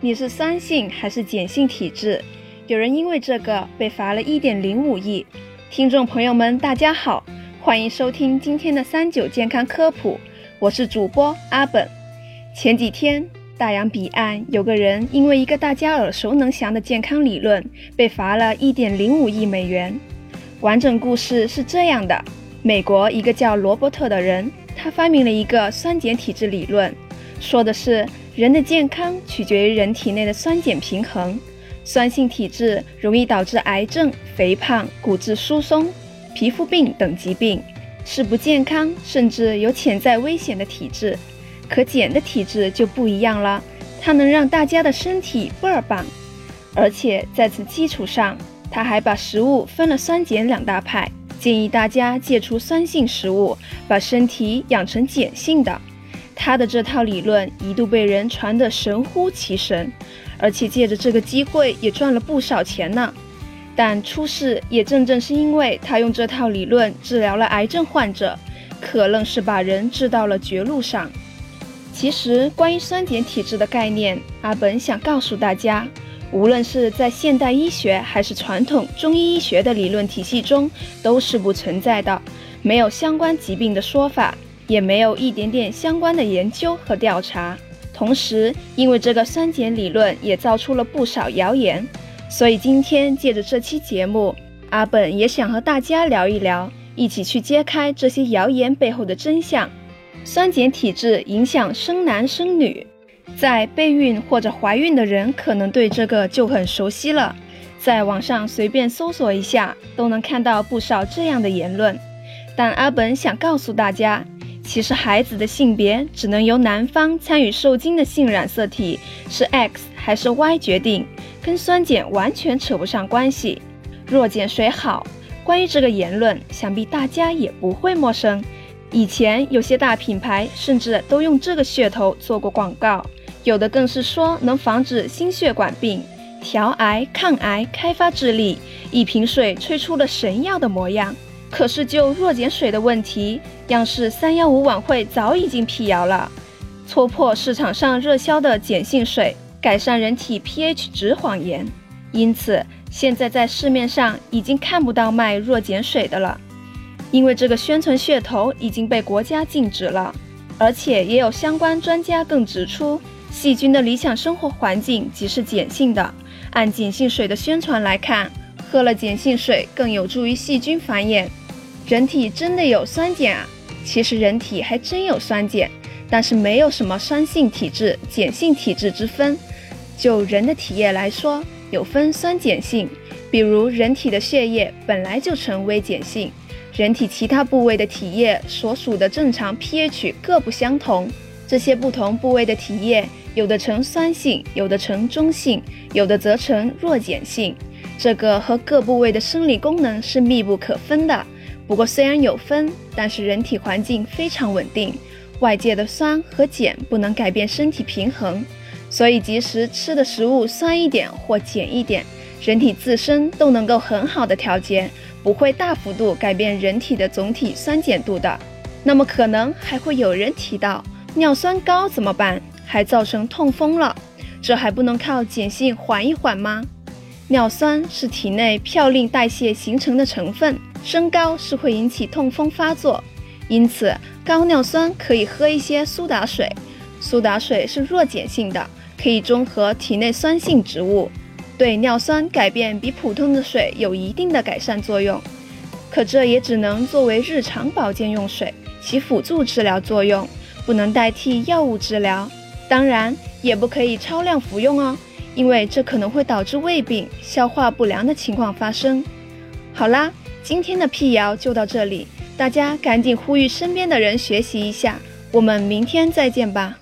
你是酸性还是碱性体质？有人因为这个被罚了一点零五亿。听众朋友们，大家好，欢迎收听今天的三九健康科普，我是主播阿本。前几天，大洋彼岸有个人因为一个大家耳熟能详的健康理论，被罚了一点零五亿美元。完整故事是这样的：美国一个叫罗伯特的人，他发明了一个酸碱体质理论，说的是。人的健康取决于人体内的酸碱平衡，酸性体质容易导致癌症、肥胖、骨质疏松、皮肤病等疾病，是不健康甚至有潜在危险的体质。可碱的体质就不一样了，它能让大家的身体倍儿棒。而且在此基础上，他还把食物分了酸碱两大派，建议大家戒除酸性食物，把身体养成碱性的。他的这套理论一度被人传得神乎其神，而且借着这个机会也赚了不少钱呢。但出事也正正是因为他用这套理论治疗了癌症患者，可愣是把人治到了绝路上。其实，关于酸碱体质的概念，阿本想告诉大家，无论是在现代医学还是传统中医医学的理论体系中，都是不存在的，没有相关疾病的说法。也没有一点点相关的研究和调查，同时，因为这个酸碱理论也造出了不少谣言，所以今天借着这期节目，阿本也想和大家聊一聊，一起去揭开这些谣言背后的真相。酸碱体质影响生男生女，在备孕或者怀孕的人可能对这个就很熟悉了，在网上随便搜索一下都能看到不少这样的言论，但阿本想告诉大家。其实孩子的性别只能由男方参与受精的性染色体是 X 还是 Y 决定，跟酸碱完全扯不上关系。弱碱水好，关于这个言论，想必大家也不会陌生。以前有些大品牌甚至都用这个噱头做过广告，有的更是说能防止心血管病、调癌、抗癌、开发智力，一瓶水吹出了神药的模样。可是就弱碱水的问题，央视三幺五晚会早已经辟谣了，戳破市场上热销的碱性水改善人体 pH 值谎言。因此，现在在市面上已经看不到卖弱碱水的了，因为这个宣传噱头已经被国家禁止了。而且也有相关专家更指出，细菌的理想生活环境即是碱性的。按碱性水的宣传来看。喝了碱性水更有助于细菌繁衍。人体真的有酸碱啊？其实人体还真有酸碱，但是没有什么酸性体质、碱性体质之分。就人的体液来说，有分酸碱性，比如人体的血液本来就呈微碱性，人体其他部位的体液所属的正常 pH 各不相同。这些不同部位的体液，有的呈酸性，有的呈中性，有的则呈弱碱性。这个和各部位的生理功能是密不可分的。不过虽然有分，但是人体环境非常稳定，外界的酸和碱不能改变身体平衡，所以即使吃的食物酸一点或碱一点，人体自身都能够很好的调节，不会大幅度改变人体的总体酸碱度的。那么可能还会有人提到，尿酸高怎么办？还造成痛风了，这还不能靠碱性缓一缓吗？尿酸是体内嘌呤代谢形成的成分，升高是会引起痛风发作，因此高尿酸可以喝一些苏打水。苏打水是弱碱性的，可以中和体内酸性植物，对尿酸改变比普通的水有一定的改善作用。可这也只能作为日常保健用水，起辅助治疗作用，不能代替药物治疗，当然也不可以超量服用哦。因为这可能会导致胃病、消化不良的情况发生。好啦，今天的辟谣就到这里，大家赶紧呼吁身边的人学习一下。我们明天再见吧。